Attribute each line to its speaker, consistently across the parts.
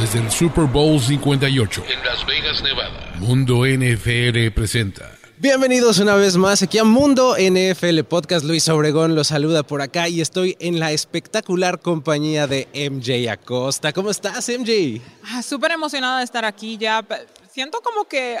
Speaker 1: Desde el Super Bowl 58 en Las Vegas, Nevada, Mundo NFL presenta.
Speaker 2: Bienvenidos una vez más aquí a Mundo NFL Podcast. Luis Obregón los saluda por acá y estoy en la espectacular compañía de MJ Acosta. ¿Cómo estás, MJ?
Speaker 3: Ah, Súper emocionada de estar aquí ya. Siento como que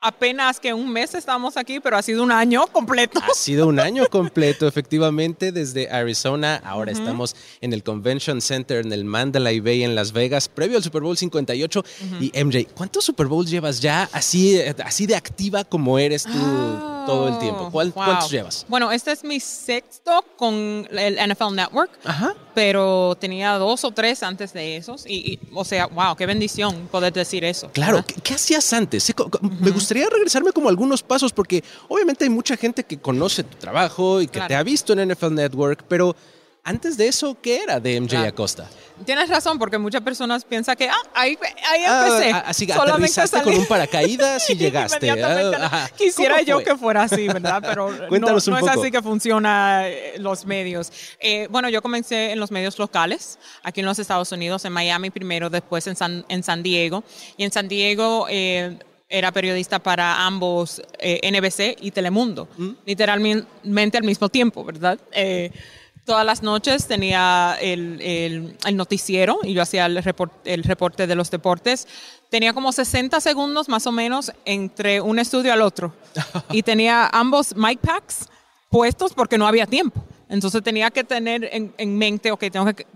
Speaker 3: apenas que un mes estamos aquí, pero ha sido un año completo.
Speaker 2: Ha sido un año completo, efectivamente, desde Arizona. Ahora estamos en el Convention Center, en el Mandalay Bay en Las Vegas, previo al Super Bowl 58. Y MJ, ¿cuántos Super Bowls llevas ya así, así de activa como eres tú todo el tiempo?
Speaker 3: Oh,
Speaker 2: ¿Cuál-
Speaker 3: wow.
Speaker 2: ¿Cuántos llevas?
Speaker 3: Bueno, este es mi sexto con el NFL Network,
Speaker 2: Ajá.
Speaker 3: pero tenía dos o tres antes de esos. Y, y, o sea, wow, qué bendición poder decir eso.
Speaker 2: Claro. ¿qué, qué hacías antes? Me gustaría regresarme como algunos pasos porque obviamente hay mucha gente que conoce tu trabajo y que
Speaker 3: Claro.
Speaker 2: te ha visto en NFL Network, pero antes de eso, ¿qué era de MJ. Acosta?
Speaker 3: Tienes razón, porque muchas personas piensan que, ah, ahí, ahí
Speaker 2: Ah,
Speaker 3: empecé.
Speaker 2: a- así que aterrizaste con un paracaídas y llegaste. Ah.
Speaker 3: Quisiera
Speaker 2: ¿Cómo
Speaker 3: yo que fuera así, ¿verdad? Pero no, no es así que funciona eh, los medios. Eh, bueno, yo comencé en los medios locales, aquí en los Estados Unidos, en Miami primero, después en San, en San Diego. Y en San Diego eh, era periodista para ambos, eh, NBC y Telemundo,
Speaker 2: Mm.
Speaker 3: literalmente al mismo tiempo, ¿verdad? Todas las noches tenía el, el- el noticiero y yo hacía el, report- el reporte de los deportes. Tenía como 60 segundos más o menos entre un estudio al otro. Y tenía ambos mic packs puestos porque no había tiempo. Entonces tenía que tener en, en mente, ok, tengo que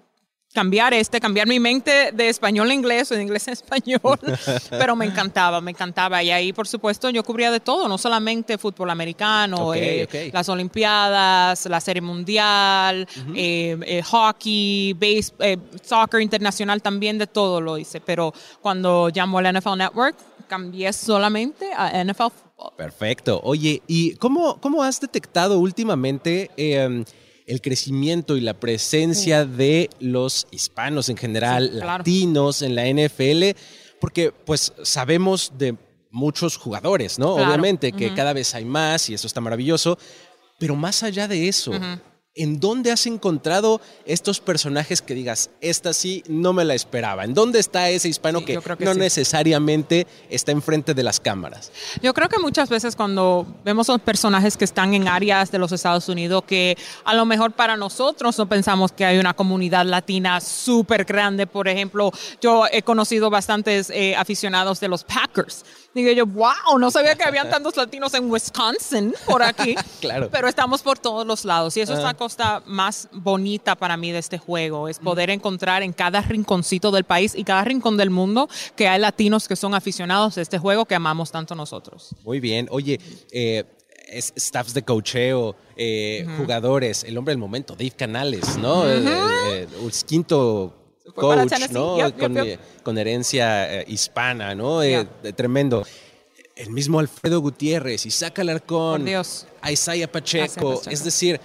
Speaker 3: cambiar este, cambiar mi mente de español a inglés o de inglés a español, pero me encantaba, me encantaba. Y ahí, por supuesto, yo cubría de todo, no solamente fútbol americano,
Speaker 2: Ok,
Speaker 3: eh,
Speaker 2: ok.
Speaker 3: las Olimpiadas, la Serie Mundial, eh, eh, hockey, base, eh, soccer internacional, también de todo lo hice. Pero cuando llamó al NFL Network, cambié solamente a NFL Football.
Speaker 2: Perfecto. Oye, ¿y cómo, cómo has detectado últimamente eh, el crecimiento y la presencia de los hispanos en general,
Speaker 3: Sí, claro.
Speaker 2: latinos en la NFL? Porque pues sabemos de muchos jugadores, ¿no?
Speaker 3: Claro.
Speaker 2: Obviamente que cada vez hay más y eso está maravilloso, pero más allá de eso, ¿en dónde has encontrado estos personajes que digas, esta sí no me la esperaba? ¿En dónde está ese hispano
Speaker 3: Sí,
Speaker 2: que,
Speaker 3: que
Speaker 2: no
Speaker 3: sí.
Speaker 2: necesariamente está enfrente de las cámaras?
Speaker 3: Yo creo que muchas veces cuando vemos a los personajes que están en áreas de los Estados Unidos que a lo mejor para nosotros no pensamos que hay una comunidad latina súper grande. Por ejemplo, yo he conocido bastantes eh, aficionados de los Packers. Digo yo, wow, no sabía que habían tantos latinos en Wisconsin por aquí.
Speaker 2: Claro.
Speaker 3: Pero estamos por todos los lados y eso es la cosa más bonita para mí de este juego, es poder encontrar en cada rinconcito del país y cada rincón del mundo que hay latinos que son aficionados de este juego que amamos tanto nosotros.
Speaker 2: Muy bien. Oye, eh, es- staffs de cocheo, eh, jugadores, el hombre del momento, Dave Canales, ¿no? Eh, eh, un quinto
Speaker 3: fue para
Speaker 2: coach, ¿no?
Speaker 3: yep,
Speaker 2: con,
Speaker 3: yep.
Speaker 2: eh, con herencia eh, hispana, ¿no? Eh, tremendo. El mismo Alfredo Gutiérrez, Isaac Alarcón,
Speaker 3: Dios.
Speaker 2: Isaiah Pacheco,
Speaker 3: Isaiah Pacheco.
Speaker 2: es decir...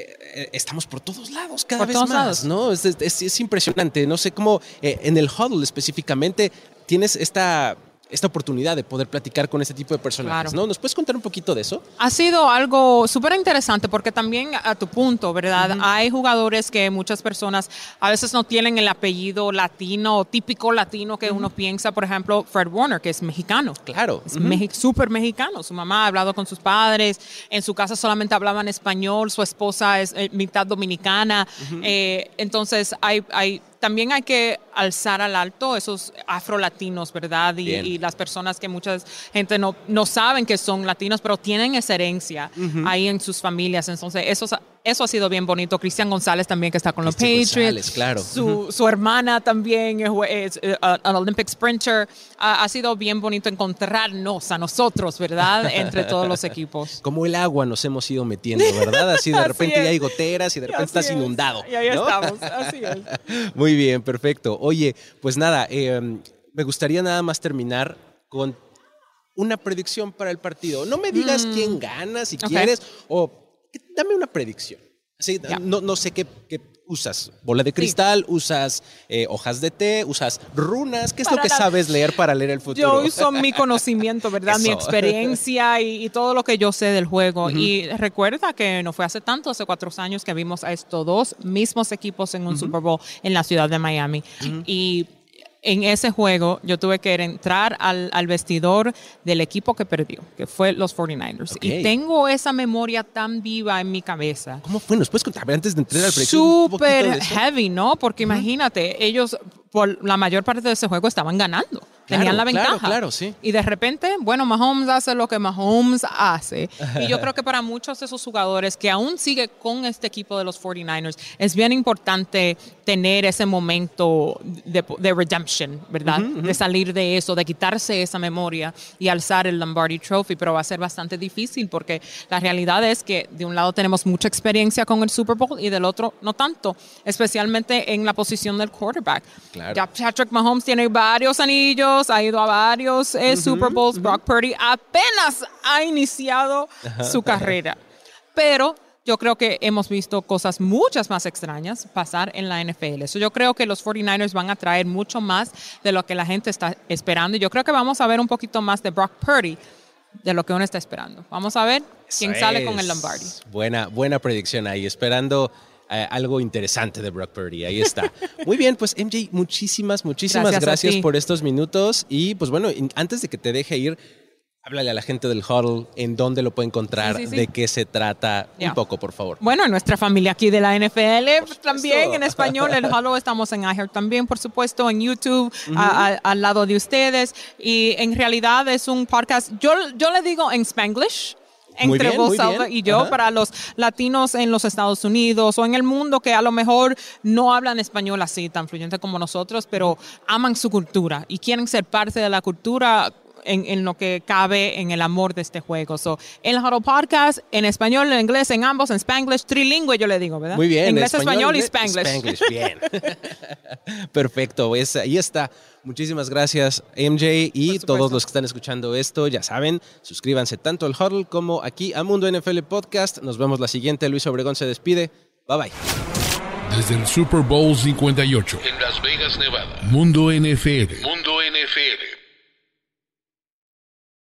Speaker 2: eh, estamos por todos lados cada
Speaker 3: Por
Speaker 2: vez
Speaker 3: todos
Speaker 2: más,
Speaker 3: lados.
Speaker 2: ¿no? Es, es- es impresionante. No sé cómo eh, en el huddle específicamente tienes esta, esta oportunidad de poder platicar con este tipo de personajes,
Speaker 3: Claro.
Speaker 2: ¿no? ¿Nos puedes contar un poquito de eso?
Speaker 3: Ha sido algo súper interesante porque también a tu punto, ¿verdad? Hay jugadores que muchas personas a veces no tienen el apellido latino típico latino que uno piensa, por ejemplo, Fred Warner, que es mexicano.
Speaker 2: Claro.
Speaker 3: Es mexi- súper mexicano. Su mamá ha hablado con sus padres. En su casa solamente hablaban español. Su esposa es eh, mitad dominicana. Eh, entonces, hay, hay, también hay que alzar al alto esos afrolatinos, ¿verdad? Y, las personas que mucha gente no, no saben que son latinos, pero tienen esa herencia ahí en sus familias. Entonces, eso, es- eso ha sido bien bonito. Cristian González también, que está con los
Speaker 2: Cristian
Speaker 3: Patriots.
Speaker 2: González, claro.
Speaker 3: Su, su hermana también es, es, eh, an Olympic sprinter. Ha, ha sido bien bonito encontrarnos a nosotros, ¿verdad? Entre todos los equipos.
Speaker 2: Como el agua nos hemos ido metiendo, ¿verdad? Así de repente ya hay goteras y de repente
Speaker 3: Así
Speaker 2: estás
Speaker 3: es.
Speaker 2: inundado.
Speaker 3: Y ahí
Speaker 2: ¿no?
Speaker 3: estamos, así es.
Speaker 2: Muy bien, perfecto. Oye, pues nada, eh, me gustaría nada más terminar con una predicción para el partido. No me digas quién gana, si
Speaker 3: Mm. Ok.
Speaker 2: quieres, o dame una predicción. Así, no, no sé qué, qué usas. Bola de cristal, usas eh, hojas de té, usas runas. ¿Qué es lo que sabes leer para leer el futuro?
Speaker 3: Yo uso mi conocimiento, ¿verdad? Mi experiencia y, y todo lo que yo sé del juego. Y recuerda que no fue hace tanto, hace cuatro años, que vimos a estos dos mismos equipos en un Super Bowl en la ciudad de Miami. Y en ese juego yo tuve que entrar al, al vestidor del equipo que perdió, que fue los 49ers.
Speaker 2: Ok.
Speaker 3: Y tengo esa memoria tan viva en mi cabeza.
Speaker 2: ¿Cómo fue? ¿Nos puedes contar antes de entrar al
Speaker 3: Súper heavy, ¿no? Porque imagínate, ellos por la mayor parte de ese juego estaban ganando. Tenían la
Speaker 2: claro,
Speaker 3: ventaja.
Speaker 2: claro, sí.
Speaker 3: Y de repente, bueno, Mahomes hace lo que Mahomes hace. Y yo creo que para muchos de esos jugadores que aún sigue con este equipo de los 49ers, es bien importante tener ese momento de, de redemption, ¿verdad? De salir de eso, de quitarse esa memoria y alzar el Lombardi Trophy, pero va a ser bastante difícil porque la realidad es que de un lado tenemos mucha experiencia con el Super Bowl y del otro no tanto, especialmente en la posición del quarterback.
Speaker 2: Claro.
Speaker 3: Ya Patrick Mahomes tiene varios anillos, ha ido a varios eh, Super Bowls. Brock Purdy apenas ha iniciado su carrera. Pero yo creo que hemos visto cosas muchas más extrañas pasar en la NFL. So, yo creo que los 49ers van a traer mucho más de lo que la gente está esperando. Y yo creo que vamos a ver un poquito más de Brock Purdy de lo que uno está esperando. Vamos a ver quién
Speaker 2: Eso
Speaker 3: sale con el. Lombardi.
Speaker 2: Buena, buena predicción ahí, esperando eh, algo interesante de Brock Purdy. Ahí está. Muy bien, pues MJ, muchísimas, muchísimas
Speaker 3: Gracias
Speaker 2: gracias, por estos minutos. Y pues bueno, antes de que te deje ir, háblale a la gente del huddle, en dónde lo puede encontrar,
Speaker 3: Sí, sí, sí.
Speaker 2: de qué se trata, un
Speaker 3: Ya.
Speaker 2: poco, por favor.
Speaker 3: Bueno, en nuestra familia aquí de la NFL
Speaker 2: supuesto.
Speaker 3: también en español. El Halo estamos en iHeart también, por supuesto, en YouTube, a- a- al lado de ustedes. Y en realidad es un podcast, yo, yo le digo en Spanglish. Entre
Speaker 2: bien,
Speaker 3: vos y yo,
Speaker 2: Ajá.
Speaker 3: para los latinos en los Estados Unidos o en el mundo que a lo mejor no hablan español así tan fluyente como nosotros, pero aman su cultura y quieren ser parte de la cultura en, en lo que cabe en el amor de este juego. So, el Huddle Podcast en español, en inglés, en ambos, en Spanglish, trilingüe yo le digo, ¿verdad?
Speaker 2: Muy bien.
Speaker 3: Inglés, español, y Spanglish.
Speaker 2: Spanglish, bien. Perfecto, pues ahí está. Muchísimas gracias, MJ. Y todos los que están escuchando esto, ya saben, suscríbanse tanto al Huddle como aquí a Mundo NFL Podcast. Nos vemos la siguiente. Luis Obregón se despide. Bye bye.
Speaker 1: Desde el Super Bowl 58 en Las Vegas, Nevada. Mundo NFL. Mundo NFL